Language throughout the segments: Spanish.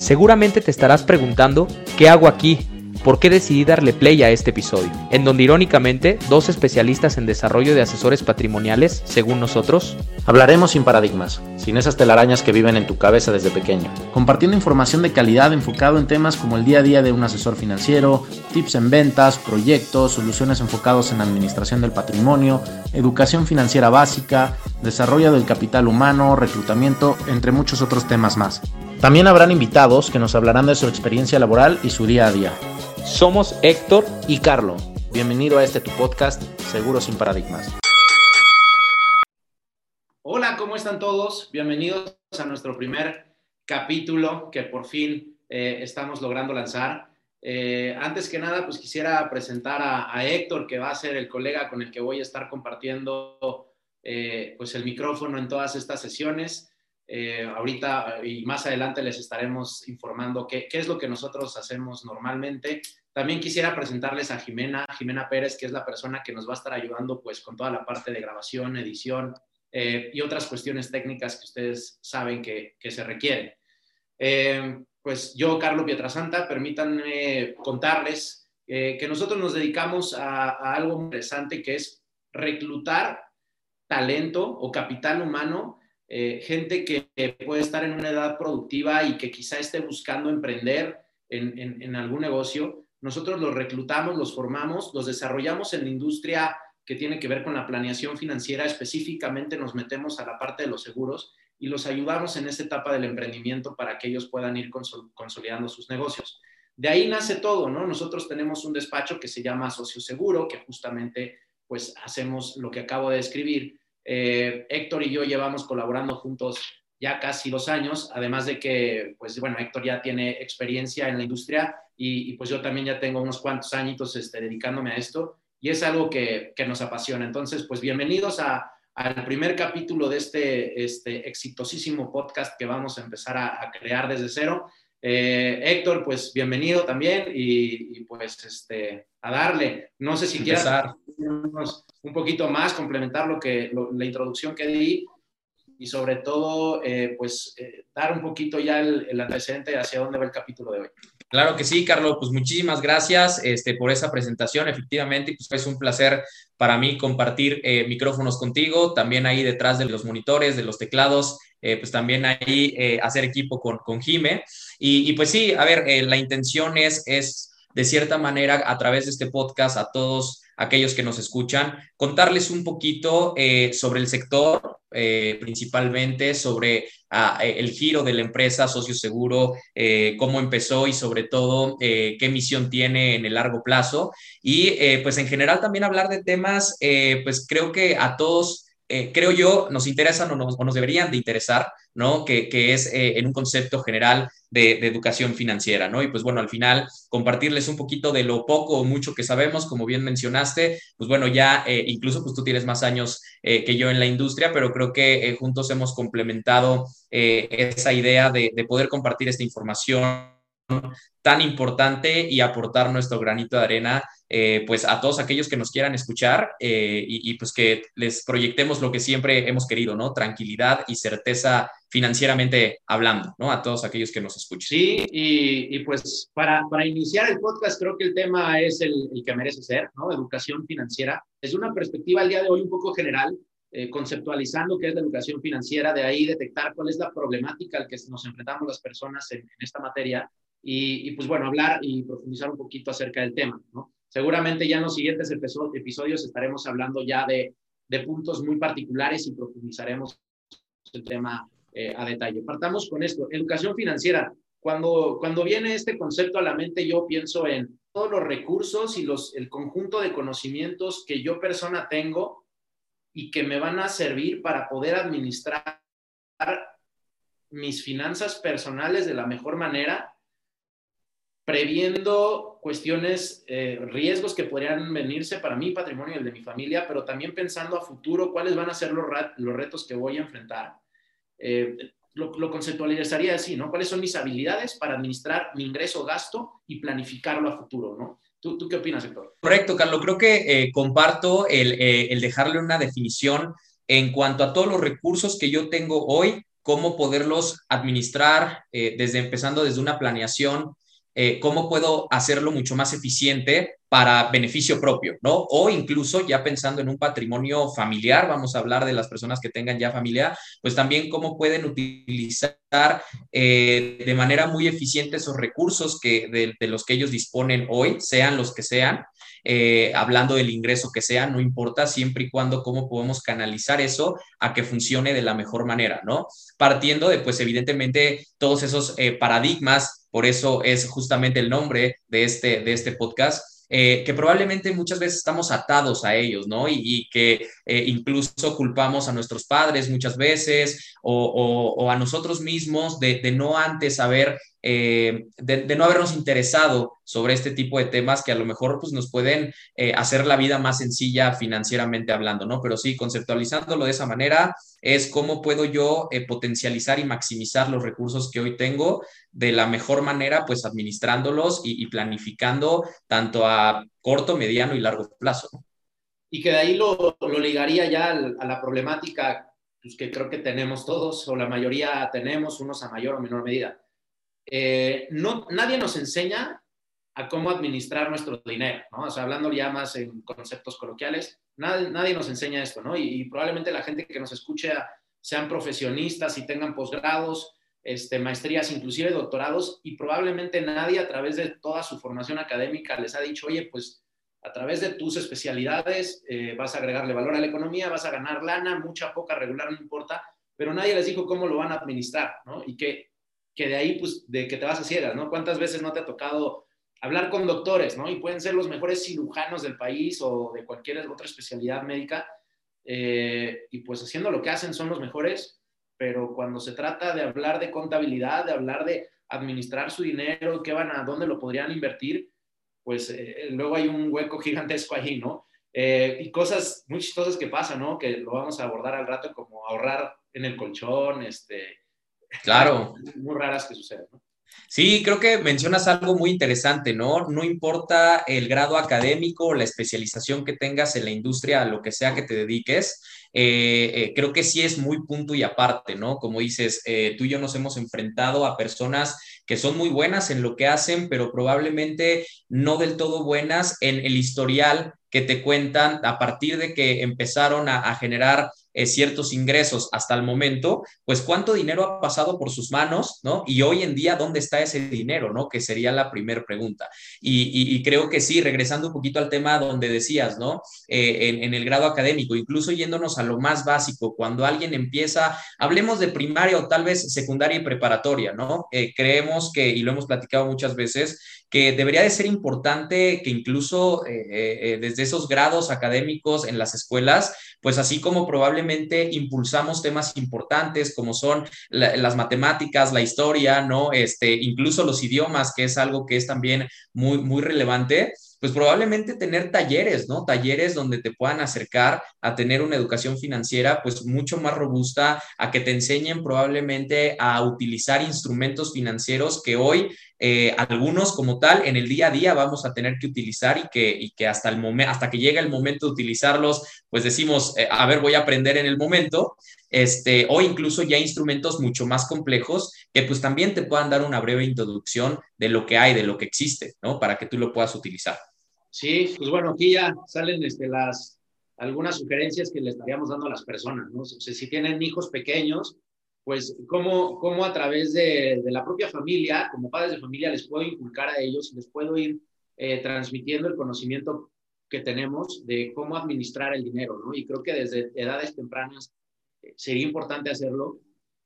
Seguramente te estarás preguntando, ¿qué hago aquí? ¿Por qué decidí darle play a este episodio? En donde irónicamente, dos especialistas en desarrollo de asesores patrimoniales, según nosotros, hablaremos sin paradigmas, sin esas telarañas que viven en tu cabeza desde pequeño, compartiendo información de calidad enfocado en temas como el día a día de un asesor financiero, tips en ventas, proyectos, soluciones enfocados en administración del patrimonio, educación financiera básica, desarrollo del capital humano, reclutamiento, entre muchos otros temas más. También habrán invitados que nos hablarán de su experiencia laboral y su día a día. Somos Héctor Y Carlo, bienvenido a este tu podcast, Seguro sin Paradigmas. Hola, ¿cómo están todos? Bienvenidos a nuestro primer capítulo que por fin eh, estamos logrando lanzar. Eh, antes que nada, pues quisiera presentar a, Héctor, que va a ser el colega con el que voy a estar compartiendo eh, pues el micrófono en todas estas sesiones. Eh, ahorita y más adelante les estaremos informando qué, qué, es lo que nosotros hacemos normalmente. También quisiera presentarles a Jimena, Jimena Pérez, que es la persona que nos va a estar ayudando pues con toda la parte de grabación, edición eh, y otras cuestiones técnicas que ustedes saben que, que se requieren. Eh, pues yo, Carlos Pietrasanta, permítanme contarles que nosotros nos dedicamos a, a algo interesante que es reclutar talento o capital humano eh, gente que puede estar en una edad productiva y que quizá esté buscando emprender en, algún negocio. Nosotros los reclutamos, los formamos, los desarrollamos en la industria que tiene que ver con la planeación financiera. Específicamente nos metemos a la parte de los seguros y los ayudamos en esta etapa del emprendimiento para que ellos puedan ir consol consolidando sus negocios. De ahí nace todo, ¿no? Nosotros tenemos un despacho que se llama Socio Seguro, que justamente pues hacemos lo que acabo de describir eh, Héctor y yo llevamos colaborando juntos ya casi dos años, además de que, pues bueno, Héctor ya tiene experiencia en la industria y, y pues yo también ya tengo unos cuantos añitos este, dedicándome a esto y es algo que, que nos apasiona. Entonces, pues bienvenidos a, al primer capítulo de este, este exitosísimo podcast que vamos a empezar a, a crear desde cero. Eh, Héctor, pues bienvenido también y, y, pues este, a darle. No sé si quieras un poquito más, complementar lo que, lo, la introducción que di y sobre todo, eh, pues eh, dar un poquito ya el, el, antecedente hacia dónde va el capítulo de hoy. Claro que sí, Carlos, pues muchísimas gracias este, por esa presentación. Efectivamente, pues es un placer para mí compartir eh, micrófonos contigo, también ahí detrás de los monitores, de los teclados, eh, pues también ahí eh, hacer equipo con, con Jime. Y, y, pues sí, a ver, eh, la intención es, es de cierta manera a través de este podcast a todos aquellos que nos escuchan, contarles un poquito eh, sobre el sector, eh, principalmente sobre ah, el giro de la empresa Socio Seguro, eh, cómo empezó y sobre todo eh, qué misión tiene en el largo plazo. Y eh, pues en general también hablar de temas, eh, pues creo que a todos eh, creo yo, nos interesan o nos, o nos, deberían de interesar, ¿no? Que, que es eh, en un concepto general de, educación financiera, ¿no? Y pues bueno, al final compartirles un poquito de lo poco o mucho que sabemos, como bien mencionaste, pues bueno, ya eh, incluso pues tú tienes más años eh, que yo en la industria, pero creo que eh, juntos hemos complementado esa idea de, de poder compartir esta información tan importante y aportar nuestro granito de arena eh, pues a todos aquellos que nos quieran escuchar eh, y, y, pues que les proyectemos lo que siempre hemos querido, ¿no? Tranquilidad y certeza financieramente hablando, ¿no? A todos aquellos que nos escuchen. Sí, y, y pues para, para, iniciar el podcast creo que el tema es el, el, que merece ser, ¿no? Educación financiera. Es una perspectiva al día de hoy un poco general, eh, conceptualizando qué es la educación financiera, de ahí detectar cuál es la problemática al que nos enfrentamos las personas en, en esta materia y, y, pues bueno, hablar y profundizar un poquito acerca del tema, ¿no? Seguramente ya en los siguientes episodios estaremos hablando ya de, de puntos muy particulares y profundizaremos el tema eh, a detalle. Partamos con esto, educación financiera. Cuando, cuando viene este concepto a la mente, yo pienso en todos los recursos y los, el conjunto de conocimientos que yo persona tengo y que me van a servir para poder administrar mis finanzas personales de la mejor manera previendo cuestiones, eh, riesgos que podrían venirse para mi patrimonio y el de mi familia, pero también pensando a futuro cuáles van a ser los, los retos que voy a enfrentar. Eh, lo, lo, conceptualizaría así, ¿no? ¿Cuáles son mis habilidades para administrar mi ingreso, gasto y planificarlo a futuro, ¿no? ¿Tú, tú qué opinas, Héctor? Correcto, Carlos. Creo que eh, comparto el, eh, el dejarle una definición en cuanto a todos los recursos que yo tengo hoy cómo poderlos administrar eh, desde empezando desde una planeación, eh, cómo puedo hacerlo mucho más eficiente para beneficio propio, ¿no? O incluso ya pensando en un patrimonio familiar, vamos a hablar de las personas que tengan ya familia, pues también cómo pueden utilizar eh, de manera muy eficiente esos recursos que, de, los que ellos disponen hoy, sean los que sean, eh, hablando del ingreso que sea, no importa, siempre y cuando cómo podemos canalizar eso a que funcione de la mejor manera, ¿no? Partiendo de, pues evidentemente, todos esos paradigmas por eso es justamente el nombre de este, de este podcast. Eh, que probablemente muchas veces estamos atados a ellos, ¿no? Y, que eh, incluso culpamos a nuestros padres muchas veces o, a nosotros mismos de, de, no antes haber eh, de, no habernos interesado sobre este tipo de temas que a lo mejor pues, nos pueden eh, hacer la vida más sencilla financieramente hablando, ¿no? Pero sí, conceptualizándolo de esa manera, es cómo puedo yo eh, potencializar y maximizar los recursos que hoy tengo de la mejor manera, pues administrándolos y, planificando tanto a corto, mediano y largo plazo. Y que de ahí lo, lo ligaría ya a la problemática pues, que creo que tenemos todos, o la mayoría tenemos, unos a mayor o menor medida eh, no, nadie nos enseña a cómo administrar nuestro dinero, ¿no? O sea, hablando ya más en conceptos coloquiales, nadie, nadie nos enseña esto, ¿no? Y, probablemente la gente que nos escuche sean profesionistas y tengan posgrados, este, maestrías, inclusive doctorados, y probablemente nadie a través de toda su formación académica les ha dicho, oye, pues a través de tus especialidades eh, vas a agregarle valor a la economía, vas a ganar lana, mucha, poca, regular, no importa, pero nadie les dijo cómo lo van a administrar, ¿no? Y que que de ahí, pues, de que te vas a ciegas, ¿no? ¿Cuántas veces no te ha tocado hablar con doctores, ¿no? Y pueden ser los mejores cirujanos del país o de cualquier otra especialidad médica, eh, y pues haciendo lo que hacen son los mejores, pero cuando se trata de hablar de contabilidad, de hablar de administrar su dinero, qué van a, dónde lo podrían invertir, pues eh, luego hay un hueco gigantesco ahí, ¿no? Eh, y cosas muy chistosas que pasan, ¿no? Que lo vamos a abordar al rato, como ahorrar en el colchón, este, Claro. Muy raras que suceden, Sí, creo que mencionas algo muy interesante, ¿no? No importa el grado académico o la especialización que tengas en la industria, a lo que sea que te dediques, eh, eh, creo que sí es muy punto y aparte, ¿no? Como dices, eh, tú y yo nos hemos enfrentado a personas que son muy buenas en lo que hacen, pero probablemente no del todo buenas en el historial que te cuentan a partir de que empezaron a, generar eh, ciertos ingresos hasta el momento, pues cuánto dinero ha pasado por sus manos, ¿no? Y hoy en día, ¿dónde está ese dinero, ¿no? Que sería la primera pregunta. Y, creo que sí, regresando un poquito al tema donde decías, ¿no? Eh, en, el grado académico, incluso yéndonos a lo más básico, cuando alguien empieza, hablemos de primaria o tal vez secundaria y preparatoria, ¿no? Eh, creemos que, y lo hemos platicado muchas veces, que debería de ser importante que incluso desde esos grados académicos en las escuelas, pues así como probablemente impulsamos temas importantes como son las matemáticas, la historia, ¿no? Este, incluso los idiomas, que es algo que es también muy, muy relevante, pues probablemente tener talleres, ¿no? Talleres donde te puedan acercar a tener una educación financiera pues mucho más robusta, a que te enseñen probablemente a utilizar instrumentos financieros que hoy eh, algunos como tal en el día a día vamos a tener que utilizar y que, y que hasta, el momento, hasta que llegue el momento de utilizarlos, pues decimos, eh, a ver, voy a aprender en el momento, este, o incluso ya instrumentos mucho más complejos que pues también te puedan dar una breve introducción de lo que hay, de lo que existe, ¿no? Para que tú lo puedas utilizar. Sí, pues bueno, aquí ya salen este, las, algunas sugerencias que le estaríamos dando a las personas, ¿no? O si tienen hijos pequeños, pues cómo, cómo a través de, de, la propia familia, como padres de familia, les puedo inculcar a ellos, les puedo ir eh, transmitiendo el conocimiento que tenemos de cómo administrar el dinero, ¿no? Y creo que desde edades tempranas eh, sería importante hacerlo.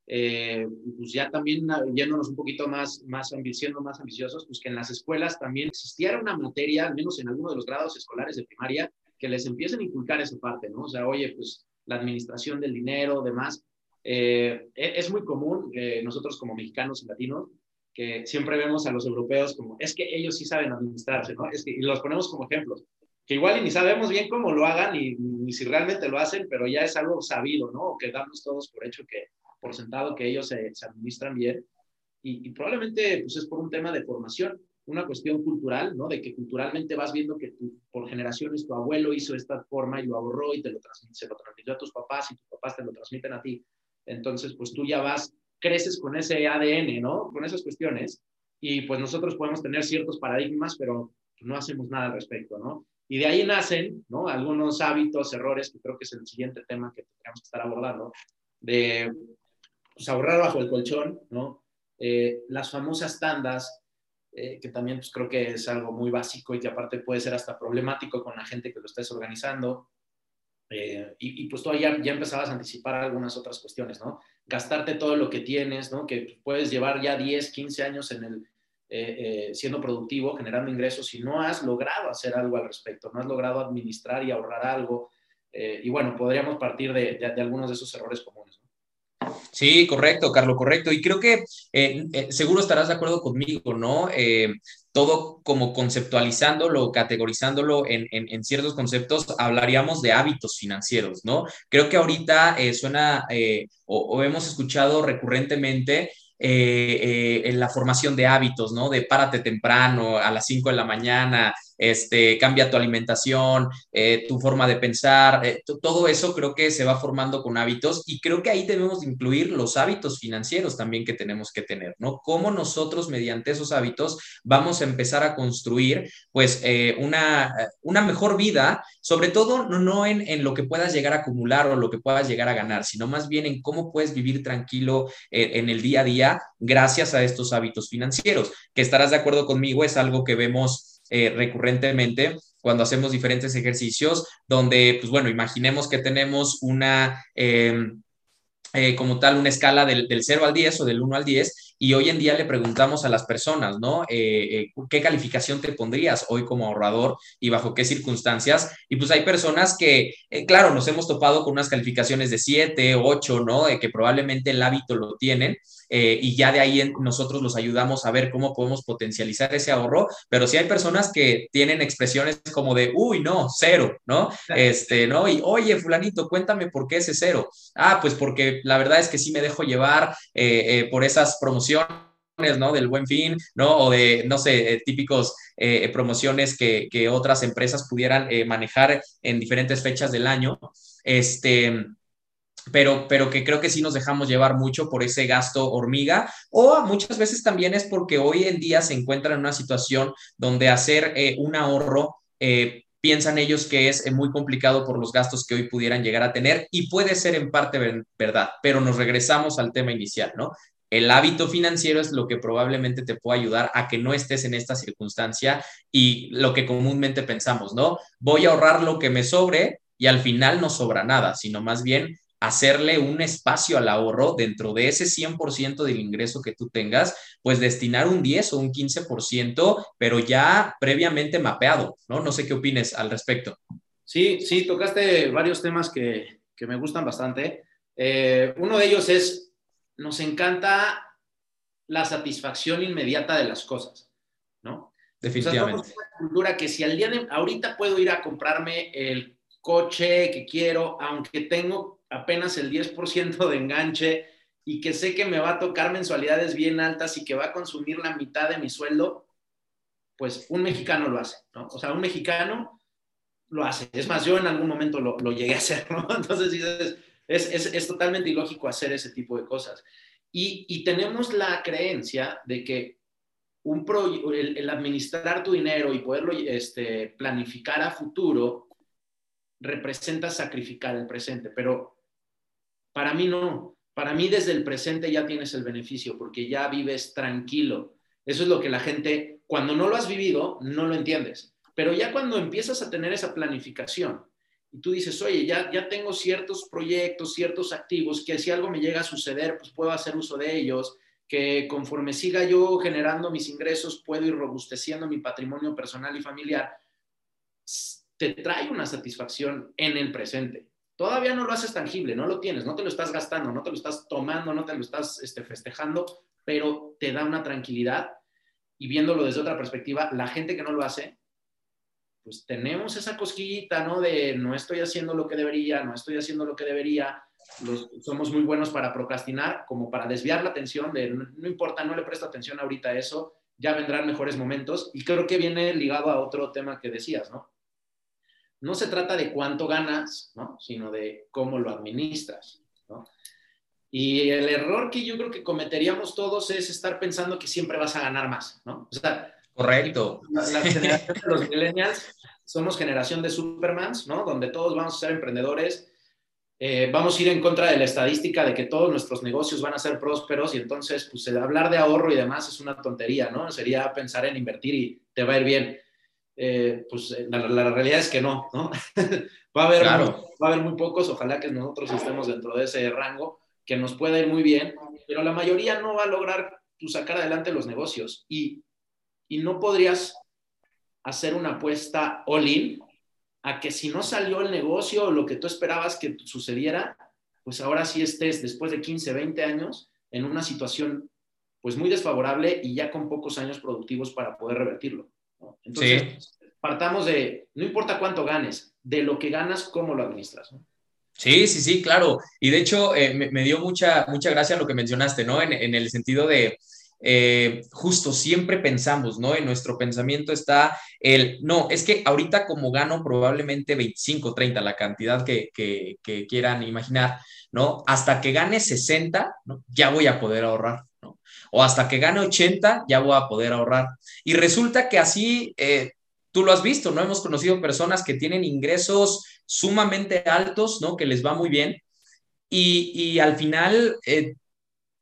Eh, pues ya también yéndonos un poquito más, más siendo más ambiciosos, pues que en las escuelas también existiera una materia, al menos en alguno de los grados escolares de primaria, que les empiecen a inculcar esa parte, ¿no? O sea, oye, pues la administración del dinero, demás, eh, e-, es muy común que nosotros como mexicanos y latinos, que siempre vemos a los europeos como, es que ellos sí saben administrarse, ¿no? Es que, y los ponemos como ejemplos, que igual ni sabemos bien cómo lo hagan ni, ni, si realmente lo hacen, pero ya es algo sabido, ¿no? O que damos todos por hecho que, por sentado que ellos se, se administran bien. Y, y, probablemente pues es por un tema de formación, una cuestión cultural, ¿no? De que culturalmente vas viendo que tu, por generaciones tu abuelo hizo esta forma y lo ahorró y te lo se lo transmitió a tus papás y tus papás te lo transmiten a ti. Entonces, pues tú ya vas, creces con ese ADN, ¿no? Con esas cuestiones. Y pues nosotros podemos tener ciertos paradigmas, pero no hacemos nada al respecto, ¿no? Y de ahí nacen, ¿no? Algunos hábitos, errores, que creo que es el siguiente tema que tendríamos que estar abordando, de pues, ahorrar bajo el colchón, ¿no? Eh, las famosas tandas, eh, que también pues, creo que es algo muy básico y que aparte puede ser hasta problemático con la gente que lo estés organizando. Eh, y, pues tú ya, ya empezabas a anticipar algunas otras cuestiones, ¿no? Gastarte todo lo que tienes, ¿no? Que puedes llevar ya 10, 15 años en el, siendo productivo, generando ingresos y no has logrado hacer algo al respecto, no has logrado administrar y ahorrar algo. y bueno, podríamos partir de, de, algunos de esos errores comunes. Sí, correcto, Carlos, correcto. Y creo que eh, eh, seguro estarás de acuerdo conmigo, ¿no? Eh, todo como conceptualizándolo, categorizándolo en, en, ciertos conceptos, hablaríamos de hábitos financieros, ¿no? Creo que ahorita suena o, o, hemos escuchado recurrentemente en la formación de hábitos, ¿no? De párate temprano, a las 5 de la mañana, este, cambia tu alimentación, eh, tu forma de pensar, eh, todo eso creo que se va formando con hábitos y creo que ahí debemos incluir los hábitos financieros también que tenemos que tener, ¿no? Cómo nosotros mediante esos hábitos vamos a empezar a construir pues eh, una, una mejor vida, sobre todo no, en, en, lo que puedas llegar a acumular o lo que puedas llegar a ganar, sino más bien en cómo puedes vivir tranquilo en el día a día gracias a estos hábitos financieros, que estarás de acuerdo conmigo, es algo que vemos eh, recurrentemente cuando hacemos diferentes ejercicios, donde, pues bueno, imaginemos que tenemos una, em, eh, como tal, una escala del, del 0 al 10 o del 1 al 10, y hoy en día le preguntamos a las personas, ¿no? Eh, eh, ¿Qué calificación te pondrías hoy como ahorrador y bajo qué circunstancias? Y pues hay personas que, eh, claro, nos hemos topado con unas calificaciones de 7, 8, ¿no? que probablemente el hábito lo tienen. y ya de ahí nosotros los ayudamos a ver cómo podemos potencializar ese ahorro, pero sí hay personas que tienen expresiones como de, uy, no, cero, ¿no? Este, ¿no? Y, oye, fulanito, cuéntame por qué ese cero. Ah, pues porque la verdad es que sí me dejo llevar por esas promociones ¿no? Del buen fin, ¿no? O de, no sé, eh, típicos eh, promociones que, otras empresas pudieran eh, manejar en diferentes fechas del año. Este, pero, pero que creo que sí nos dejamos llevar mucho por ese gasto hormiga o muchas veces también es porque hoy en día se encuentran en una situación donde hacer un ahorro piensan ellos que es muy complicado por los gastos que hoy pudieran llegar a tener y puede ser en parte verdad, pero nos regresamos al tema inicial, ¿no? El hábito financiero es lo que probablemente te puede ayudar a que no estés en esta circunstancia y lo que comúnmente pensamos, ¿no? Voy a ahorrar lo que me sobre y al final no sobra nada, sino más bien hacerle un espacio al ahorro dentro de ese 100% del ingreso que tú tengas, pues destinar un 10 o un 15%, pero ya previamente mapeado, ¿no? No sé qué opines al respecto. Sí, sí, tocaste varios temas que, me gustan bastante. Eh, uno de ellos es nos encanta la satisfacción inmediata de las cosas, ¿no? Definitivamente. O una cultura que si al día de ahorita puedo ir a comprarme el coche que quiero, aunque tengo apenas el 10% de enganche y que sé que me va a tocar mensualidades bien altas y que va a consumir la mitad de mi sueldo, pues un mexicano lo hace, ¿no? O sea, un mexicano lo hace. Es más, yo en algún momento lo, lo llegué a hacer, ¿no? Entonces dices, es, totalmente ilógico hacer ese tipo de cosas. Y, tenemos la creencia de que un el, administrar tu dinero y poderlo este, planificar a futuro representa sacrificar el presente, pero para mí no. Para mí desde el presente ya tienes el beneficio porque ya vives tranquilo. Eso es lo que la gente, cuando no lo has vivido, no lo entiendes. Pero ya cuando empiezas a tener esa planificación, y tú dices, oye, ya, ya tengo ciertos proyectos, ciertos activos, que si algo me llega a suceder, pues puedo hacer uso de ellos, que conforme siga yo generando mis ingresos, puedo ir robusteciendo mi patrimonio personal y familiar, te trae una satisfacción en el presente. Todavía no lo haces tangible, no lo tienes, no te lo estás gastando, no te lo estás tomando, no te lo estás este, festejando, pero te da una tranquilidad. Y viéndolo desde otra perspectiva, la gente que no lo hace pues tenemos esa cosquillita, ¿no? De no estoy haciendo lo que debería, no estoy haciendo lo que debería. somos muy buenos para procrastinar, como para desviar la atención, de no, importa, no le presto atención ahorita a eso, ya vendrán mejores momentos. Y creo que viene ligado a otro tema que decías, ¿no? No se trata de cuánto ganas, ¿no? Sino de cómo lo administras, ¿no? Y el error que yo creo que cometeríamos todos es estar pensando que siempre vas a ganar más, ¿no? O sea, Correcto. La, generación de los millennials somos generación de supermans, ¿no? Donde todos vamos a ser emprendedores, eh, vamos a ir en contra de la estadística de que todos nuestros negocios van a ser prósperos y entonces, pues, hablar de ahorro y demás es una tontería, ¿no? Sería pensar en invertir y te va a ir bien. Eh, pues eh, la, realidad es que no, ¿no? va, a haber, va a haber muy pocos, ojalá que nosotros estemos dentro de ese rango, que nos pueda ir muy bien, pero la mayoría no va a lograr pues, sacar adelante los negocios y, y no podrías hacer una apuesta all-in a que si no salió el negocio o lo que tú esperabas que sucediera, pues ahora sí estés después de 15, 20 años en una situación pues muy desfavorable y ya con pocos años productivos para poder revertirlo. Entonces, partamos de, no importa cuánto ganes, de lo que ganas, cómo lo administras. ¿no? Sí, sí, sí, claro. Y de hecho, eh, me, dio mucha, mucha gracia lo que mencionaste, ¿no? En, el sentido de, eh, justo siempre pensamos, ¿no? En nuestro pensamiento está el, no, es que ahorita como gano probablemente 25, 30, la cantidad que, quieran imaginar, ¿no? Hasta que gane 60, ¿no? Ya voy a poder ahorrar, ¿no? O hasta que gane 80, ya voy a poder ahorrar. Y resulta que así, eh, tú lo has visto, ¿no? Hemos conocido personas que tienen ingresos sumamente altos, ¿no? Que les va muy bien. Y, al final eh,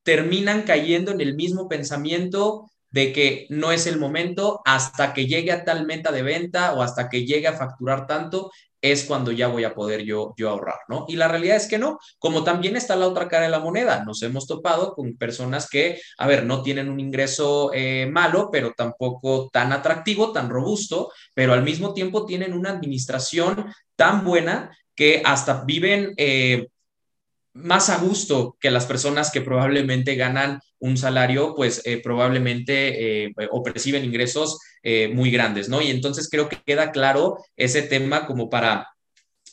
terminan cayendo en el mismo pensamiento de que no es el momento hasta que llegue a tal meta de venta o hasta que llegue a facturar tanto es cuando ya voy a poder yo, yo ahorrar, ¿no? Y la realidad es que no, como también está la otra cara de la moneda, nos hemos topado con personas que, a ver, no tienen un ingreso eh, malo, pero tampoco tan atractivo, tan robusto, pero al mismo tiempo tienen una administración tan buena que hasta viven eh, más a gusto que las personas que probablemente ganan un salario, pues eh, probablemente eh, o perciben ingresos eh, muy grandes, ¿no? Y entonces creo que queda claro ese tema como para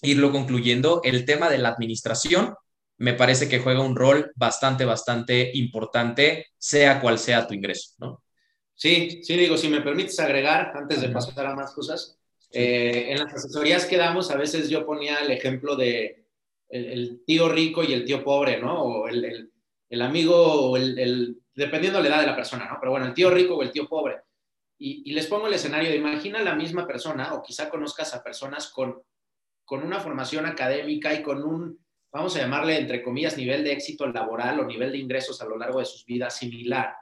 irlo concluyendo. El tema de la administración me parece que juega un rol bastante, bastante importante, sea cual sea tu ingreso, ¿no? Sí, sí, digo, si me permites agregar, antes de pasar a más cosas, en las asesorías que damos, a veces yo ponía el ejemplo de el, tío rico y el tío pobre, ¿no? O el, el, amigo, o el, dependiendo de la edad de la persona, ¿no? Pero bueno, el tío rico o el tío pobre. Y, les pongo el escenario de imagina la misma persona, o quizá conozcas a personas con, con una formación académica y con un, vamos a llamarle, entre comillas, nivel de éxito laboral o nivel de ingresos a lo largo de sus vidas similar.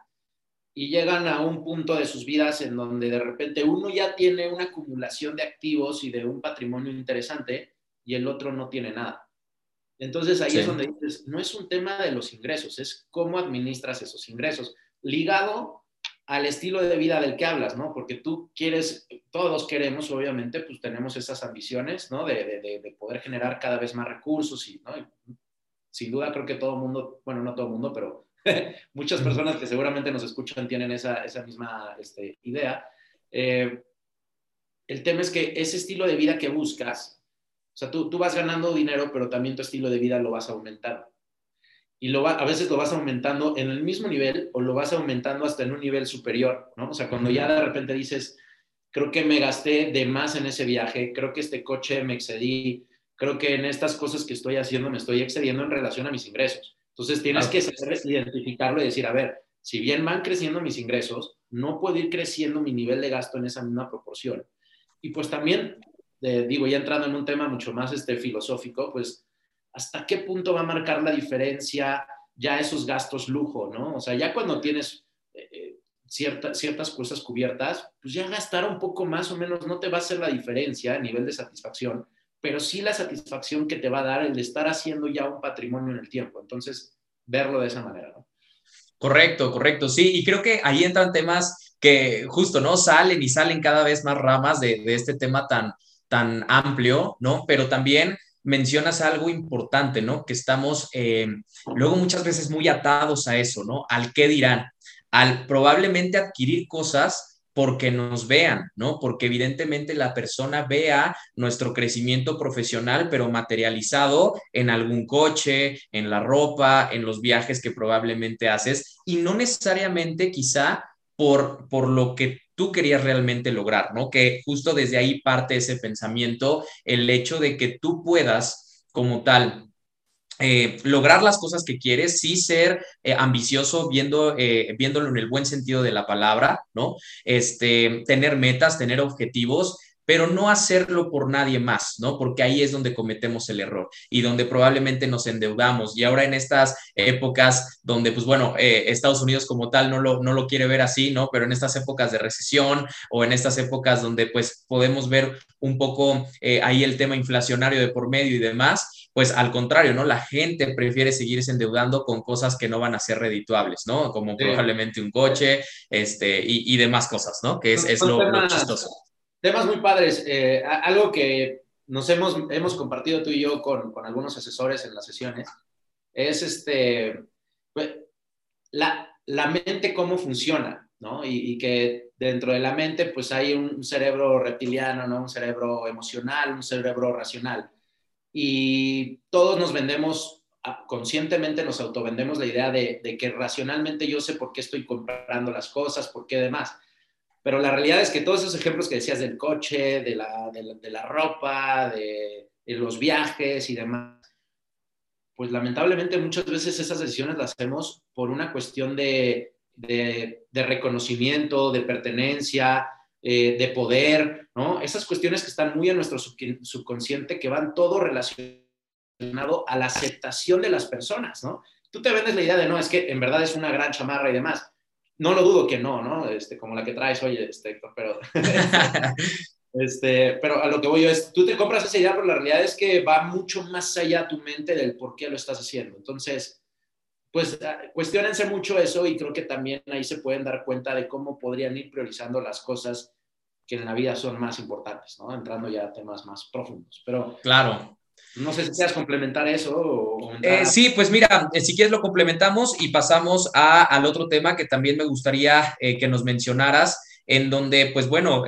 Y llegan a un punto de sus vidas en donde de repente uno ya tiene una acumulación de activos y de un patrimonio interesante y el otro no tiene nada. Entonces ahí es donde dices, no es un tema de los ingresos, es cómo administras esos ingresos, ligado al estilo de vida del que hablas, ¿no? Porque tú quieres, todos queremos, obviamente, pues tenemos esas ambiciones, ¿no? De, poder generar cada vez más recursos y, ¿no? sin duda creo que todo el mundo, bueno, no todo el mundo, pero muchas personas que seguramente nos escuchan tienen esa, misma este, idea. Eh, el tema es que ese estilo de vida que buscas, o sea, tú, tú vas ganando dinero, pero también tu estilo de vida lo vas aumentando. Y lo a veces lo vas aumentando en el mismo nivel o lo vas aumentando hasta en un nivel superior, ¿no? O sea, cuando ya de repente dices, creo que me gasté de más en ese viaje, creo que este coche me excedí, creo que en estas cosas que estoy haciendo me estoy excediendo en relación a mis ingresos. Entonces tienes que saber identificarlo y decir, a ver, si bien van creciendo mis ingresos, no puedo ir creciendo mi nivel de gasto en esa misma proporción. Y pues también digo, ya entrando en un tema mucho más este, filosófico, pues, ¿hasta qué punto va a marcar la diferencia ya esos gastos lujo, ¿no? O sea, ya cuando tienes eh, eh, ciertas cosas cubiertas, pues ya gastar un poco más o menos no te va a hacer la diferencia a nivel de satisfacción, pero sí la satisfacción que te va a dar el de estar haciendo ya un patrimonio en el tiempo. Entonces, verlo de esa manera, ¿no? Correcto, correcto, sí, y creo que ahí entran temas que justo, ¿no? Salen y salen cada vez más ramas de, de este tema tan, tan amplio, ¿no? Pero también mencionas algo importante, ¿no? Que estamos eh, luego muchas veces muy atados a eso, ¿no? Al qué dirán, al probablemente adquirir cosas porque nos vean, ¿no? Porque evidentemente la persona vea nuestro crecimiento profesional, pero materializado en algún coche, en la ropa, en los viajes que probablemente haces, y no necesariamente quizá por, por lo que tú querías realmente lograr, ¿no? Que justo desde ahí parte ese pensamiento, el hecho de que tú puedas como tal eh, lograr las cosas que quieres, sí ser eh, ambicioso, viendo, eh, viéndolo en el buen sentido de la palabra, ¿no? Este, tener metas, tener objetivos, pero no hacerlo por nadie más, ¿no? Porque ahí es donde cometemos el error y donde probablemente nos endeudamos. Y ahora en estas épocas donde, pues bueno, Estados Unidos como tal no lo, no lo quiere ver así, ¿no? Pero en estas épocas de recesión o en estas épocas donde pues podemos ver un poco ahí el tema inflacionario de por medio y demás, pues al contrario, ¿no? La gente prefiere seguirse endeudando con cosas que no van a ser redituables, ¿no? Como probablemente un coche, este, y, demás cosas, ¿no? Que es, lo, chistoso. Temas muy padres. Eh, algo que nos hemos, hemos compartido tú y yo con, algunos asesores en las sesiones es este, pues, la, la mente cómo funciona, ¿no? Y, que dentro de la mente pues hay un cerebro reptiliano, ¿no? Un cerebro emocional, un cerebro racional y todos nos vendemos, conscientemente nos autovendemos la idea de, que racionalmente yo sé por qué estoy comprando las cosas, por qué demás. Pero la realidad es que todos esos ejemplos que decías del coche, de la, de la, ropa, de, los viajes y demás, pues lamentablemente muchas veces esas decisiones las hacemos por una cuestión de, de, de reconocimiento, de pertenencia, eh, de poder, ¿no? Esas cuestiones que están muy en nuestro subconsciente, que van todo relacionado a la aceptación de las personas, ¿no? Tú te vendes la idea de, no, es que en verdad es una gran chamarra y demás. No lo dudo que no, ¿no? Este, como la que traes, oye, este, Héctor, pero... Este, pero a lo que voy yo es, tú te compras esa idea, pero la realidad es que va mucho más allá tu mente del por qué lo estás haciendo. Entonces, pues ah, cuestionense mucho eso y creo que también ahí se pueden dar cuenta de cómo podrían ir priorizando las cosas que en la vida son más importantes, ¿no? Entrando ya a temas más profundos. Pero claro. No sé si quieras complementar eso o... Eh, sí, pues mira, eh, si quieres lo complementamos y pasamos a, al otro tema que también me gustaría eh, que nos mencionaras, en donde, pues bueno,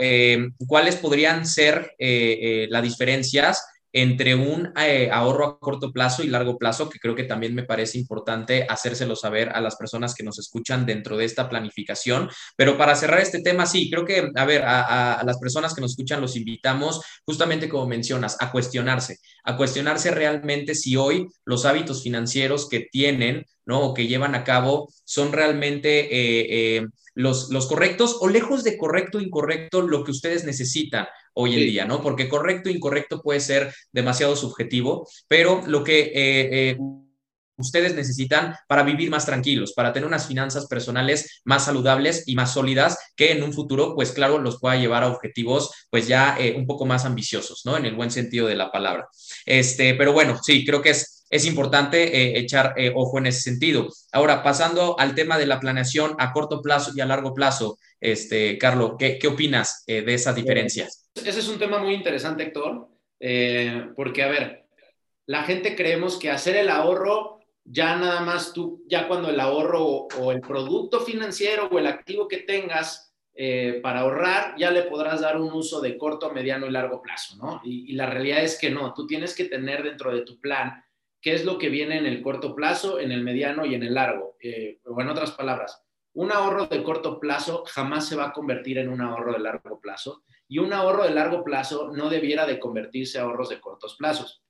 cuáles podrían ser las diferencias entre un eh, ahorro a corto plazo y largo plazo, que creo que también me parece importante hacérselo saber a las personas que nos escuchan dentro de esta planificación. Pero para cerrar este tema, sí, creo que, a ver, a, las personas que nos escuchan los invitamos, justamente como mencionas, a cuestionarse, a cuestionarse realmente si hoy los hábitos financieros que tienen, ¿no? O que llevan a cabo son realmente... Eh, eh, los, los, correctos o lejos de correcto o incorrecto lo que ustedes necesitan hoy en día, ¿no? Porque correcto, incorrecto puede ser demasiado subjetivo, pero lo que eh, eh, ustedes necesitan para vivir más tranquilos, para tener unas finanzas personales más saludables y más sólidas que en un futuro, pues claro, los pueda llevar a objetivos pues ya eh, un poco más ambiciosos, ¿no? En el buen sentido de la palabra. Este, pero bueno, sí, creo que es, es importante echar ojo en ese sentido. Ahora, pasando al tema de la planeación a corto plazo y a largo plazo, este, Carlos, ¿qué, qué opinas de esas diferencias? Ese es un tema muy interesante, Héctor, eh, porque, a ver, la gente creemos que hacer el ahorro, ya nada más tú, ya cuando el ahorro o, el producto financiero o el activo que tengas eh, para ahorrar, ya le podrás dar un uso de corto, mediano y largo plazo, ¿no? Y, la realidad es que no, tú tienes que tener dentro de tu plan qué es lo que viene en el corto plazo, en el mediano y en el largo. Eh, o en otras palabras, un ahorro de corto plazo jamás se va a convertir en un ahorro de largo plazo y un ahorro de largo plazo no debiera de convertirse a ahorros de cortos plazos.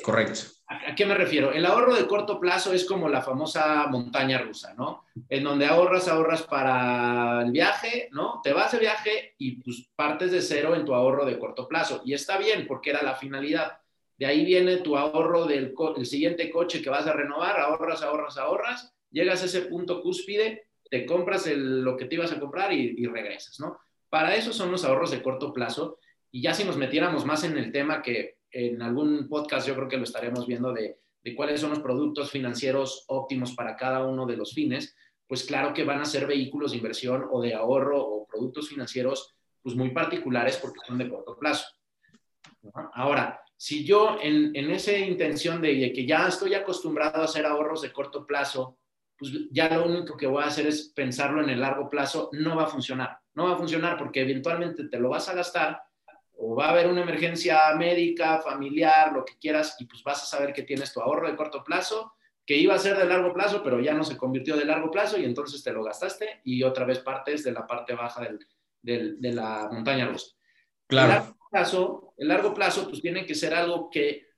Correcto. ¿A, qué me refiero? El ahorro de corto plazo es como la famosa montaña rusa, ¿no? En donde ahorras, ahorras para el viaje, ¿no? Te vas de viaje y pues partes de cero en tu ahorro de corto plazo. Y está bien porque era la finalidad. De ahí viene tu ahorro del el siguiente coche que vas a renovar, ahorras, ahorras, ahorras, llegas a ese punto cúspide, te compras lo que te ibas a comprar y, regresas, ¿no? Para eso son los ahorros de corto plazo. Y ya si nos metiéramos más en el tema que en algún podcast yo creo que lo estaremos viendo de, cuáles son los productos financieros óptimos para cada uno de los fines, pues claro que van a ser vehículos de inversión o de ahorro o productos financieros pues muy particulares porque son de corto plazo. Ahora, si yo en, en esa intención de que ya estoy acostumbrado a hacer ahorros de corto plazo, pues ya lo único que voy a hacer es pensarlo en el largo plazo, no va a funcionar. No va a funcionar porque eventualmente te lo vas a gastar o va a haber una emergencia médica, familiar, lo que quieras, y pues vas a saber que tienes tu ahorro de corto plazo, que iba a ser de largo plazo, pero ya no se convirtió de largo plazo y entonces te lo gastaste y otra vez partes de la parte baja del, de la montaña rusa. Claro. Plazo, el largo plazo pues tiene que ser algo que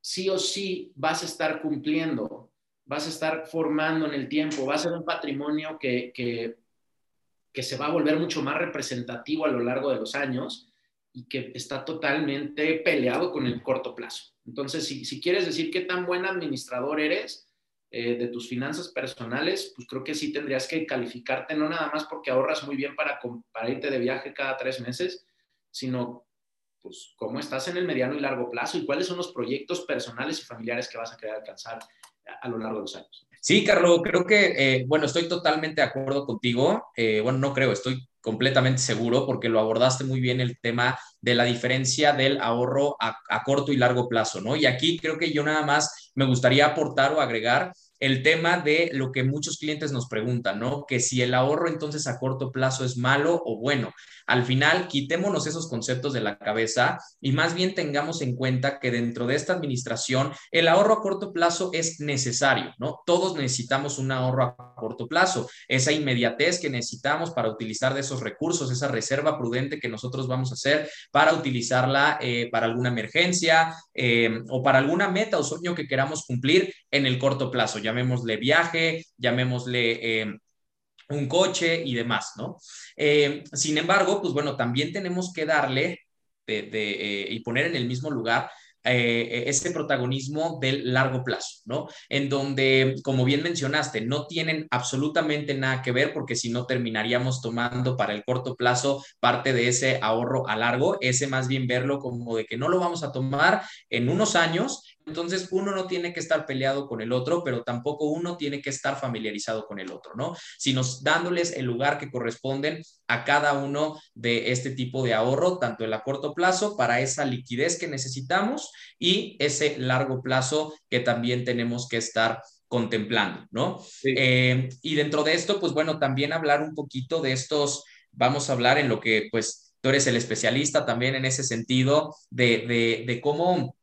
sí o sí vas a estar cumpliendo, vas a estar formando en el tiempo, va a ser un patrimonio que, que, que se va a volver mucho más representativo a lo largo de los años y que está totalmente peleado con el corto plazo. Entonces, si, si quieres decir qué tan buen administrador eres eh, de tus finanzas personales, pues creo que sí tendrías que calificarte, no nada más porque ahorras muy bien para, para irte de viaje cada tres meses, sino pues cómo estás en el mediano y largo plazo y cuáles son los proyectos personales y familiares que vas a querer alcanzar a, lo largo de los años. Sí, Carlos, creo que, eh, bueno, estoy totalmente de acuerdo contigo. Eh, bueno, no creo, estoy completamente seguro porque lo abordaste muy bien el tema de la diferencia del ahorro a, a, corto y largo plazo, ¿no? Y aquí creo que yo nada más me gustaría aportar o agregar el tema de lo que muchos clientes nos preguntan, ¿no? Que si el ahorro entonces a corto plazo es malo o bueno. Al final, quitémonos esos conceptos de la cabeza y más bien tengamos en cuenta que dentro de esta administración el ahorro a corto plazo es necesario, ¿no? Todos necesitamos un ahorro a corto plazo, esa inmediatez que necesitamos para utilizar de esos recursos, esa reserva prudente que nosotros vamos a hacer para utilizarla eh, para alguna emergencia eh, o para alguna meta o sueño que queramos cumplir en el corto plazo, llamémosle viaje, llamémosle... Eh, un coche y demás, ¿no? Eh, sin embargo, pues bueno, también tenemos que darle eh, y poner en el mismo lugar eh, ese protagonismo del largo plazo, ¿no? En donde, como bien mencionaste, no tienen absolutamente nada que ver porque si no terminaríamos tomando para el corto plazo parte de ese ahorro a largo, ese más bien verlo como de que no lo vamos a tomar en unos años entonces, uno no tiene que estar peleado con el otro, pero tampoco uno tiene que estar familiarizado con el otro, ¿no? Sino dándoles el lugar que corresponden a cada uno de este tipo de ahorro, tanto en a corto plazo para esa liquidez que necesitamos y ese largo plazo que también tenemos que estar contemplando, ¿no? Eh, y dentro de esto, pues bueno, también hablar un poquito de estos, vamos a hablar en lo que, pues, tú eres el especialista también en ese sentido, de, de, de cómo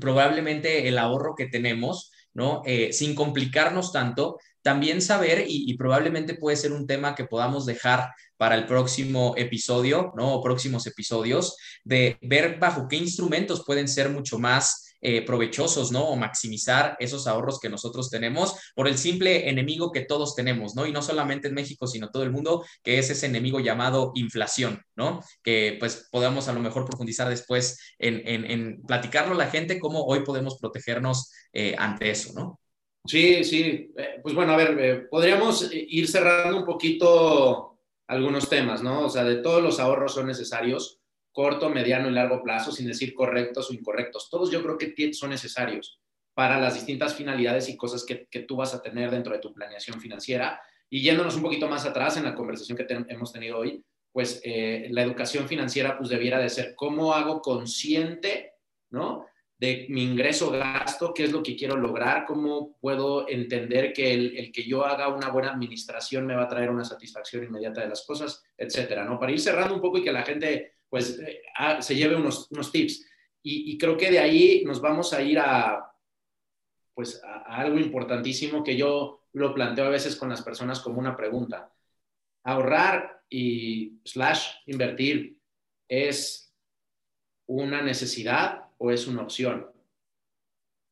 probablemente el ahorro que tenemos, ¿no? Eh, sin complicarnos tanto, también saber, y, probablemente puede ser un tema que podamos dejar para el próximo episodio, ¿no? O próximos episodios, de ver bajo qué instrumentos pueden ser mucho más eh, provechosos, ¿no? O maximizar esos ahorros que nosotros tenemos por el simple enemigo que todos tenemos, ¿no? Y no solamente en México, sino todo el mundo, que es ese enemigo llamado inflación, ¿no? Que pues podamos a lo mejor profundizar después en, en, platicarlo a la gente, cómo hoy podemos protegernos eh, ante eso, ¿no? Sí, sí. Eh, pues bueno, a ver, podríamos ir cerrando un poquito algunos temas, ¿no? O sea, de todos los ahorros son necesarios corto, mediano y largo plazo, sin decir correctos o incorrectos. Todos yo creo que son necesarios para las distintas finalidades y cosas que, tú vas a tener dentro de tu planeación financiera. Y yéndonos un poquito más atrás en la conversación que hemos tenido hoy, pues eh, la educación financiera pues debiera de ser cómo hago consciente, ¿no? De mi ingreso, gasto, qué es lo que quiero lograr, cómo puedo entender que el, el, que yo haga una buena administración me va a traer una satisfacción inmediata de las cosas, etcétera, ¿no? Para ir cerrando un poco y que la gente pues eh, se lleve unos, tips. Y, creo que de ahí nos vamos a ir a, pues, a, algo importantísimo que yo lo planteo a veces con las personas como una pregunta. Ahorrar y slash invertir es una necesidad o es una opción?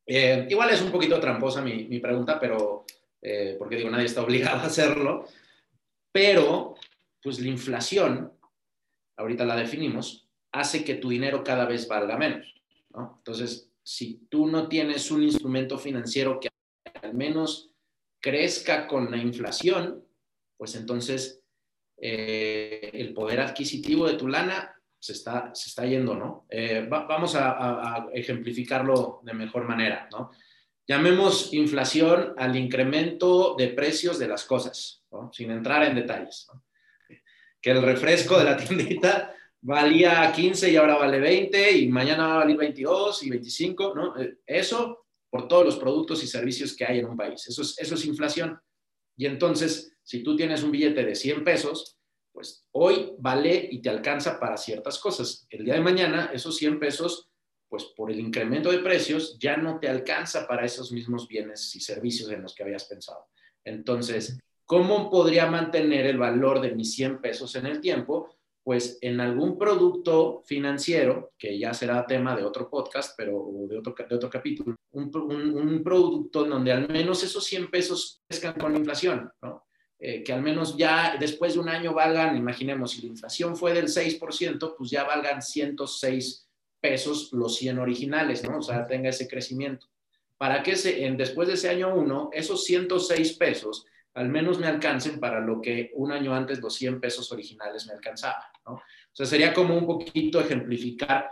Eh, igual es un poquito tramposa mi, pregunta, pero eh, porque digo, nadie está obligado a hacerlo, pero pues la inflación ahorita la definimos, hace que tu dinero cada vez valga menos. ¿no? Entonces, si tú no tienes un instrumento financiero que al menos crezca con la inflación, pues entonces eh, el poder adquisitivo de tu lana se está, se está yendo, ¿no? Eh, vamos a, ejemplificarlo de mejor manera, ¿no? Llamemos inflación al incremento de precios de las cosas, sin entrar en detalles. que el refresco de la tiendita valía 15 y ahora vale 20 y mañana va a valer 22 y 25, ¿no? Eh, eso por todos los productos y servicios que hay en un país. Eso es, eso es inflación. Y entonces, si tú tienes un billete de 100 pesos, pues hoy vale y te alcanza para ciertas cosas. El día de mañana, esos 100 pesos, pues por el incremento de precios, ya no te alcanza para esos mismos bienes y servicios en los que habías pensado. Entonces, ¿Cómo podría mantener el valor de mis 100 pesos en el tiempo? pues en algún producto financiero, que ya será tema de otro podcast, pero de otro, capítulo, un, un, producto donde al menos esos 100 pesos crezcan con la inflación, ¿no? Eh, que al menos ya después de un año valgan, imaginemos, si la inflación fue del 6%, pues ya valgan 106 pesos los 100 originales, ¿no? O sea, tenga ese crecimiento. Para que se, en, después de ese año 1, esos 106 pesos al menos me alcancen para lo que un año antes los 100 pesos originales me alcanzaban, ¿no? O sea, sería como un poquito ejemplificar,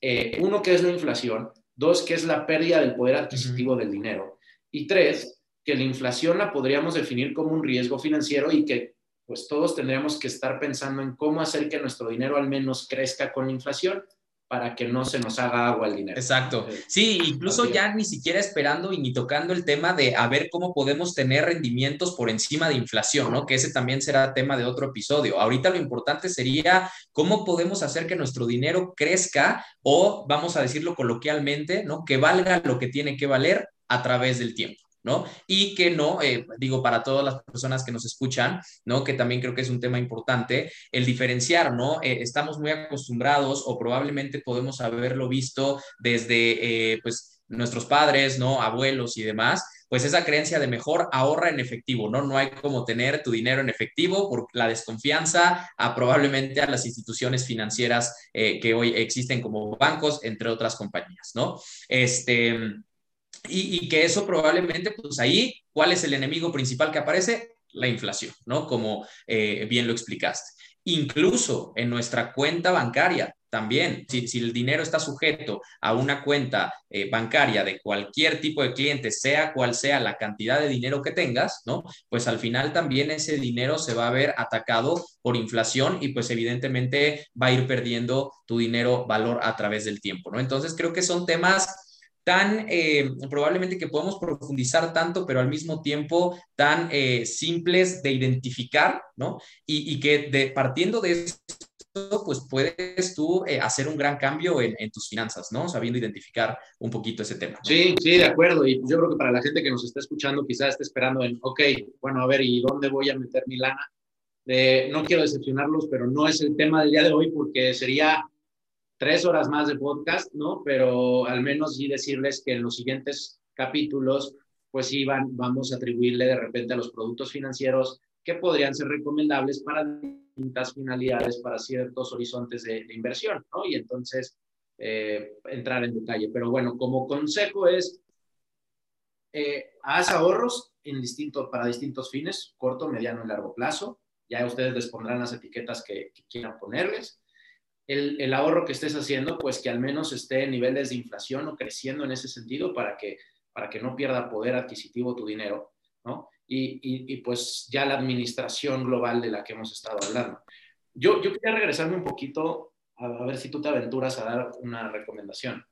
eh, uno, que es la inflación, dos, que es la pérdida del poder adquisitivo del dinero, y tres, que la inflación la podríamos definir como un riesgo financiero y que pues todos tendríamos que estar pensando en cómo hacer que nuestro dinero al menos crezca con la inflación para que no se nos haga agua el dinero. Exacto. Sí, incluso ya ni siquiera esperando y ni tocando el tema de a ver cómo podemos tener rendimientos por encima de inflación, ¿no? Que ese también será tema de otro episodio. Ahorita lo importante sería cómo podemos hacer que nuestro dinero crezca o, vamos a decirlo coloquialmente, ¿no? Que valga lo que tiene que valer a través del tiempo. ¿No? Y que no, eh, digo, para todas las personas que nos escuchan, ¿no? Que también creo que es un tema importante, el diferenciar, ¿no? Eh, estamos muy acostumbrados o probablemente podemos haberlo visto desde, eh, pues, nuestros padres, ¿no? Abuelos y demás, pues esa creencia de mejor ahorra en efectivo, ¿no? No hay como tener tu dinero en efectivo por la desconfianza a probablemente a las instituciones financieras que hoy existen como bancos, entre otras compañías, ¿no? Este, y, que eso probablemente, pues ahí, ¿cuál es el enemigo principal que aparece? La inflación, ¿no? Como eh, bien lo explicaste. Incluso en nuestra cuenta bancaria, también, si, el dinero está sujeto a una cuenta eh, bancaria de cualquier tipo de cliente, sea cual sea la cantidad de dinero que tengas, ¿no? Pues al final también ese dinero se va a ver atacado por inflación y pues evidentemente va a ir perdiendo tu dinero valor a través del tiempo, ¿no? Entonces creo que son temas tan eh, probablemente que podemos profundizar tanto, pero al mismo tiempo tan eh, simples de identificar, ¿no? Y, que de, partiendo de eso, pues puedes tú eh, hacer un gran cambio en, tus finanzas, ¿no? Sabiendo identificar un poquito ese tema. Sí, sí, de acuerdo. Y yo creo que para la gente que nos está escuchando, quizás esté esperando en, ok, bueno, a ver, ¿y dónde voy a meter mi lana? no quiero decepcionarlos, pero no es el tema del día de hoy porque sería tres horas más de podcast, ¿no? Pero al menos sí decirles que en los siguientes capítulos, pues sí, van, vamos a atribuirle de repente a los productos financieros que podrían ser recomendables para distintas finalidades, para ciertos horizontes de, inversión, ¿no? Y entonces eh, entrar en detalle. Pero bueno, como consejo es, eh, haz ahorros en distinto, para distintos fines, corto, mediano y largo plazo. Ya ustedes les pondrán las etiquetas que quieran ponerles el, ahorro que estés haciendo, pues que al menos esté en niveles de inflación o creciendo en ese sentido para que, para que no pierda poder adquisitivo tu dinero, ¿no? Y, pues ya la administración global de la que hemos estado hablando. Yo, yo quería regresarme un poquito a, ver si tú te aventuras a dar una recomendación.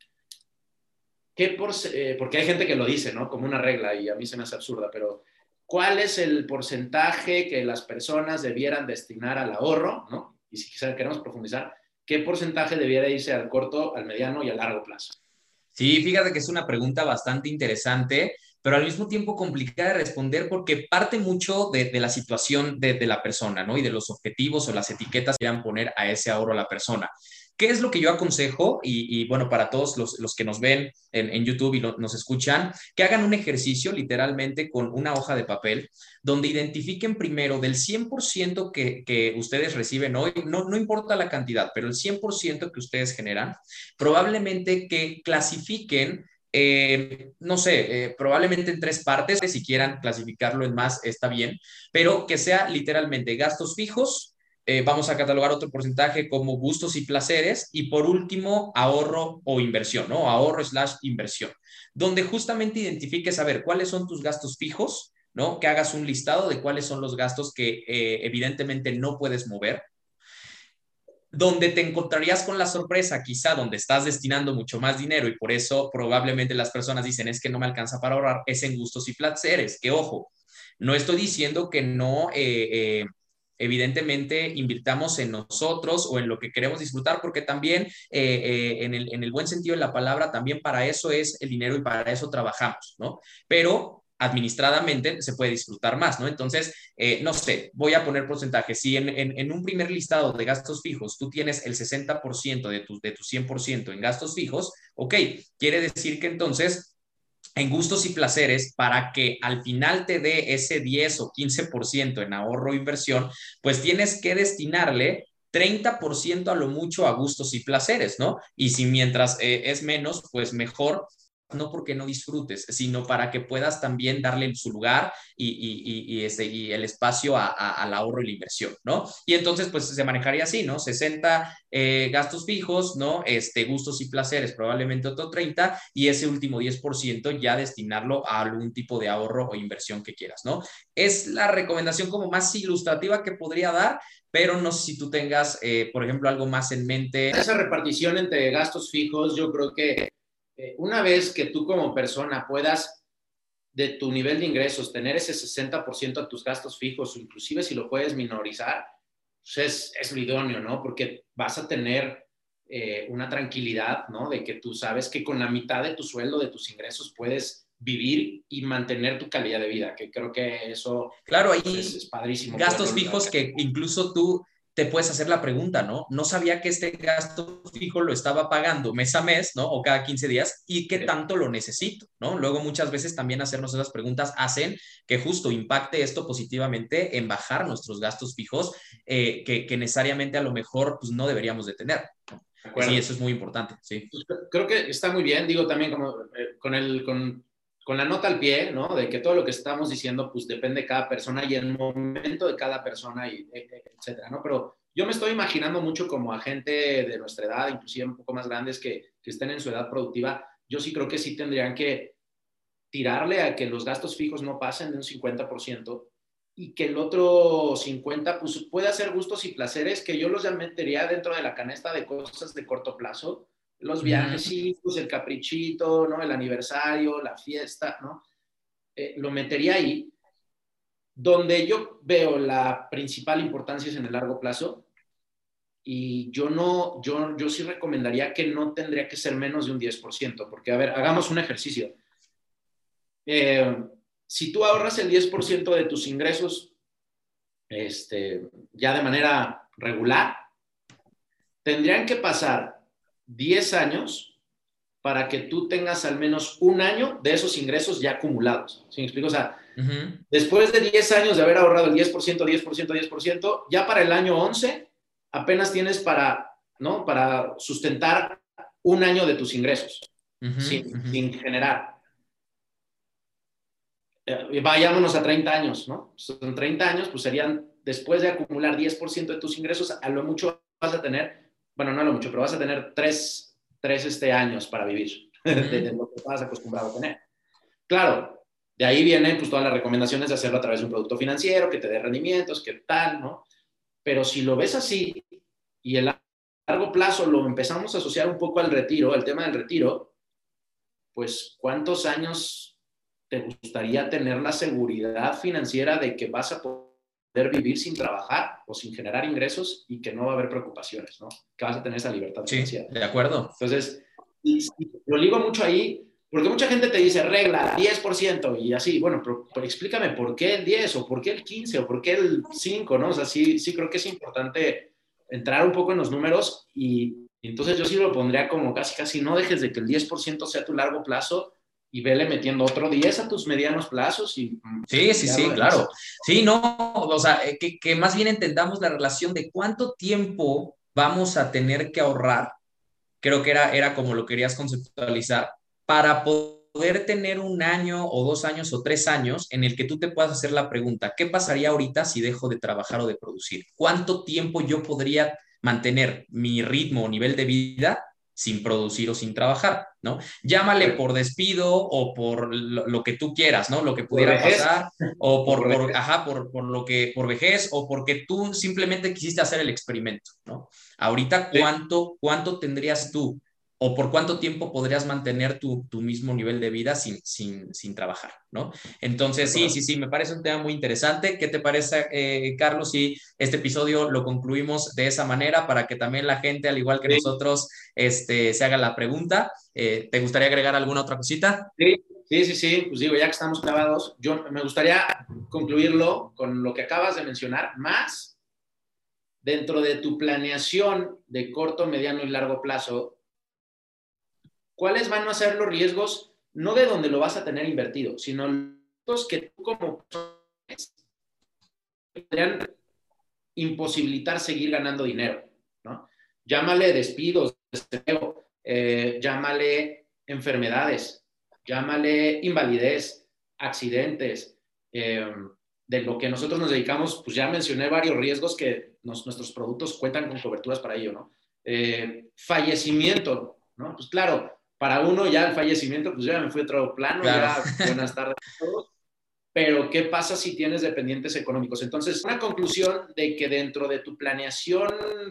¿Qué por, eh, porque hay gente que lo dice, ¿no? Como una regla y a mí se me hace absurda, pero ¿cuál es el porcentaje que las personas debieran destinar al ahorro, ¿no? Y si queremos profundizar, ¿qué porcentaje debiera irse al corto, al mediano y al largo plazo? Sí, fíjate que es una pregunta bastante interesante, pero al mismo tiempo complicada de responder porque parte mucho de, la situación de, de, la persona, ¿no? Y de los objetivos o las etiquetas que quieran poner a ese ahorro a la persona. ¿Qué es lo que yo aconsejo? Y, bueno, para todos los, que nos ven en, YouTube y nos escuchan, que hagan un ejercicio literalmente con una hoja de papel donde identifiquen primero del 100% que, que ustedes reciben hoy, no, no importa la cantidad, pero el 100% que ustedes generan, probablemente que clasifiquen eh, no sé, eh, probablemente en tres partes, si quieran clasificarlo en más, está bien, pero que sea literalmente gastos fijos, eh, vamos a catalogar otro porcentaje como gustos y placeres y por último ahorro o inversión, ¿no? Ahorro slash inversión, donde justamente identifiques a ver cuáles son tus gastos fijos, ¿no? Que hagas un listado de cuáles son los gastos que eh, evidentemente no puedes mover, donde te encontrarías con la sorpresa, quizá donde estás destinando mucho más dinero y por eso probablemente las personas dicen es que no me alcanza para ahorrar, es en gustos y placeres, que ojo, no estoy diciendo que no... Eh, evidentemente invirtamos en nosotros o en lo que queremos disfrutar, porque también eh, eh, en, el, en, el, buen sentido de la palabra, también para eso es el dinero y para eso trabajamos, ¿no? Pero administradamente se puede disfrutar más, ¿no? Entonces, eh, no sé, voy a poner porcentajes. Si en, un primer listado de gastos fijos tú tienes el 60% de tu, de tu 100% en gastos fijos, ok, quiere decir que entonces en gustos y placeres para que al final te dé ese 10 o 15% en ahorro o inversión, pues tienes que destinarle 30% a lo mucho a gustos y placeres, ¿no? Y si mientras eh, es menos, pues mejor no porque no disfrutes, sino para que puedas también darle su lugar y, y, y, y el espacio a, al ahorro y la inversión, ¿no? Y entonces, pues se manejaría así, ¿no? 60 eh, gastos fijos, ¿no? Este, gustos y placeres, probablemente otro 30, y ese último 10% ya destinarlo a algún tipo de ahorro o inversión que quieras, ¿no? Es la recomendación como más ilustrativa que podría dar, pero no sé si tú tengas, eh, por ejemplo, algo más en mente. Esa repartición entre gastos fijos, yo creo que eh, una vez que tú como persona puedas de tu nivel de ingresos tener ese 60% a tus gastos fijos, inclusive si lo puedes minorizar, pues es, es lo idóneo, ¿no? Porque vas a tener eh, una tranquilidad, ¿no? De que tú sabes que con la mitad de tu sueldo, de tus ingresos, puedes vivir y mantener tu calidad de vida, que creo que eso claro, ahí pues, es, padrísimo. Gastos fijos que incluso tú te puedes hacer la pregunta, ¿no? No sabía que este gasto fijo lo estaba pagando mes a mes, ¿no? O cada 15 días y qué tanto lo necesito, ¿no? Luego muchas veces también hacernos esas preguntas hacen que justo impacte esto positivamente en bajar nuestros gastos fijos eh, que, necesariamente a lo mejor pues no deberíamos de tener. Sí, eso es muy importante, sí. Pues, creo que está muy bien, digo también como eh, con el, con con la nota al pie, ¿no? De que todo lo que estamos diciendo, pues depende de cada persona y el momento de cada persona, y, e, e, etcétera, ¿no? Pero yo me estoy imaginando mucho como a gente de nuestra edad, inclusive un poco más grandes, que, que estén en su edad productiva. Yo sí creo que sí tendrían que tirarle a que los gastos fijos no pasen de un 50% y que el otro 50% pues, pueda ser gustos y placeres que yo los ya metería dentro de la canasta de cosas de corto plazo los viajecitos, el caprichito, ¿no? El aniversario, la fiesta, ¿no? Eh, lo metería ahí. Donde yo veo la principal importancia es en el largo plazo. Y yo no, yo, yo sí recomendaría que no tendría que ser menos de un 10%, porque, a ver, hagamos un ejercicio. Eh, si tú ahorras el 10% de tus ingresos este, ya de manera regular, tendrían que pasar 10 años para que tú tengas al menos un año de esos ingresos ya acumulados. ¿Sí me explico? O sea, después de 10 años de haber ahorrado el 10%, 10%, 10%, ya para el año 11 apenas tienes para, ¿no? Para sustentar un año de tus ingresos sin, generar. Eh, vayámonos a 30 años, ¿no? Son 30 años, pues serían, después de acumular 10% de tus ingresos, a lo mucho vas a tener bueno, no lo mucho, pero vas a tener tres, tres este, años para vivir de, lo que estás acostumbrado a tener. Claro, de ahí vienen pues todas las recomendaciones de hacerlo a través de un producto financiero que te dé rendimientos, que tal, ¿no? Pero si lo ves así y el largo plazo lo empezamos a asociar un poco al retiro, el tema del retiro, pues ¿cuántos años te gustaría tener la seguridad financiera de que vas a poder vivir sin trabajar o sin generar ingresos y que no va a haber preocupaciones, ¿no? Que vas a tener esa libertad financiera. de acuerdo. Entonces, lo digo mucho ahí, porque mucha gente te dice regla 10% y así, bueno, pero, explícame por qué el 10 o por qué el 15 o por qué el 5, ¿no? O sea, sí, sí creo que es importante entrar un poco en los números y entonces yo sí lo pondría como casi, casi no dejes de que el 10% sea tu largo plazo y vele metiendo otro 10 a tus medianos plazos. Y, mm, sí, sí, sí, claro. Sí, no, o sea, eh, que, que, más bien entendamos la relación de cuánto tiempo vamos a tener que ahorrar, creo que era, era como lo querías conceptualizar, para poder tener un año o dos años o tres años en el que tú te puedas hacer la pregunta, ¿qué pasaría ahorita si dejo de trabajar o de producir? ¿Cuánto tiempo yo podría mantener mi ritmo o nivel de vida sin producir o sin trabajar, ¿no? Llámale por despido o por lo, que tú quieras, ¿no? Lo que pudiera pasar, o por, por, ajá, por, por, lo que, por vejez, o porque tú simplemente quisiste hacer el experimento, ¿no? Ahorita, ¿cuánto, cuánto tendrías tú o por cuánto tiempo podrías mantener tu, tu mismo nivel de vida sin, sin, sin, trabajar, ¿no? Entonces, sí, sí, sí, me parece un tema muy interesante. ¿Qué te parece, eh, Carlos, si este episodio lo concluimos de esa manera para que también la gente, al igual que nosotros, este, se haga la pregunta? Eh, ¿Te gustaría agregar alguna otra cosita? Sí, Sí, sí, sí, pues digo, ya que estamos clavados, yo me gustaría concluirlo con lo que acabas de mencionar, más dentro de tu planeación de corto, mediano y largo plazo, ¿cuáles van a ser los riesgos, no de donde lo vas a tener invertido, sino los que tú como podrían imposibilitar seguir ganando dinero, ¿no? Llámale despidos, desempleo, eh, llámale enfermedades, llámale invalidez, accidentes, eh, de lo que nosotros nos dedicamos, pues ya mencioné varios riesgos que nuestros productos cuentan con coberturas para ello, ¿no? Eh, fallecimiento, ¿no? Pues claro, para uno ya el fallecimiento, pues ya me fui a otro plano, ya buenas tardes a todos. Pero, ¿qué pasa si tienes dependientes económicos? Entonces, una conclusión de que dentro de tu planeación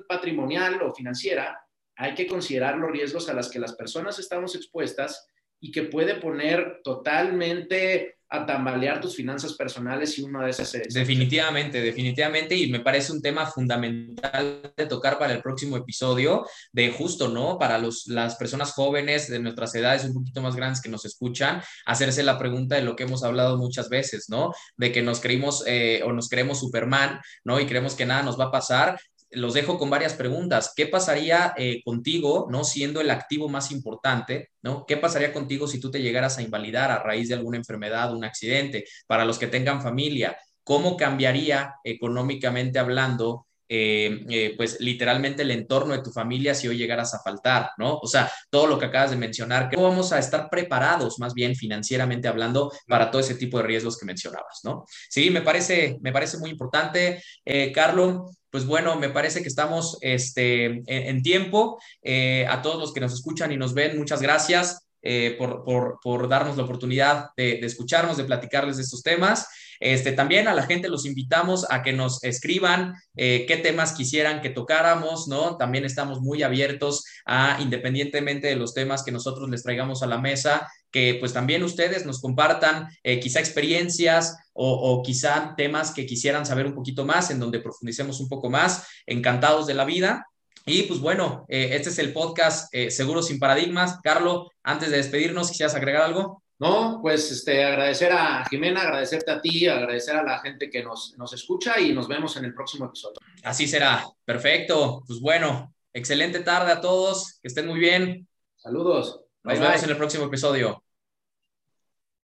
patrimonial o financiera, hay que considerar los riesgos a los que las personas estamos expuestas y que puede poner totalmente tambalear tus finanzas personales y uno de esas es... Definitivamente, definitivamente, y me parece un tema fundamental de tocar para el próximo episodio, de justo, ¿no? Para los, las personas jóvenes de nuestras edades un poquito más grandes que nos escuchan, hacerse la pregunta de lo que hemos hablado muchas veces, ¿no? De que nos creímos eh, o nos creemos Superman, ¿no? Y creemos que nada nos va a pasar los dejo con varias preguntas. ¿Qué pasaría eh, contigo, no siendo el activo más importante, no? ¿Qué pasaría contigo si tú te llegaras a invalidar a raíz de alguna enfermedad, un accidente? Para los que tengan familia, ¿cómo cambiaría económicamente hablando eh, eh, pues literalmente el entorno de tu familia si hoy llegaras a faltar, ¿no? O sea, todo lo que acabas de mencionar, ¿cómo vamos a estar preparados más bien financieramente hablando para todo ese tipo de riesgos que mencionabas, ¿no? Sí, me parece, me parece muy importante, eh, Carlos. Pues bueno, me parece que estamos este, en, tiempo. a todos los que nos escuchan y nos ven, muchas gracias. por, darnos la oportunidad de, de, escucharnos, de platicarles de estos temas. Este, también a la gente los invitamos a que nos escriban eh, qué temas quisieran que tocáramos, ¿no? También estamos muy abiertos a, independientemente de los temas que nosotros les traigamos a la mesa, que pues también ustedes nos compartan eh, quizá experiencias o, quizá temas que quisieran saber un poquito más, en donde profundicemos un poco más. Encantados de la vida. Y pues bueno, eh, este es el podcast Seguro sin Paradigmas. Carlos, antes de despedirnos, ¿quisieras agregar algo? No, pues este, agradecer a Jimena, agradecerte a ti, agradecer a la gente que nos, nos escucha y nos vemos en el próximo episodio. Así será. Perfecto. Pues bueno, excelente tarde a todos. Que estén muy bien. Saludos. Nos vemos en el próximo episodio.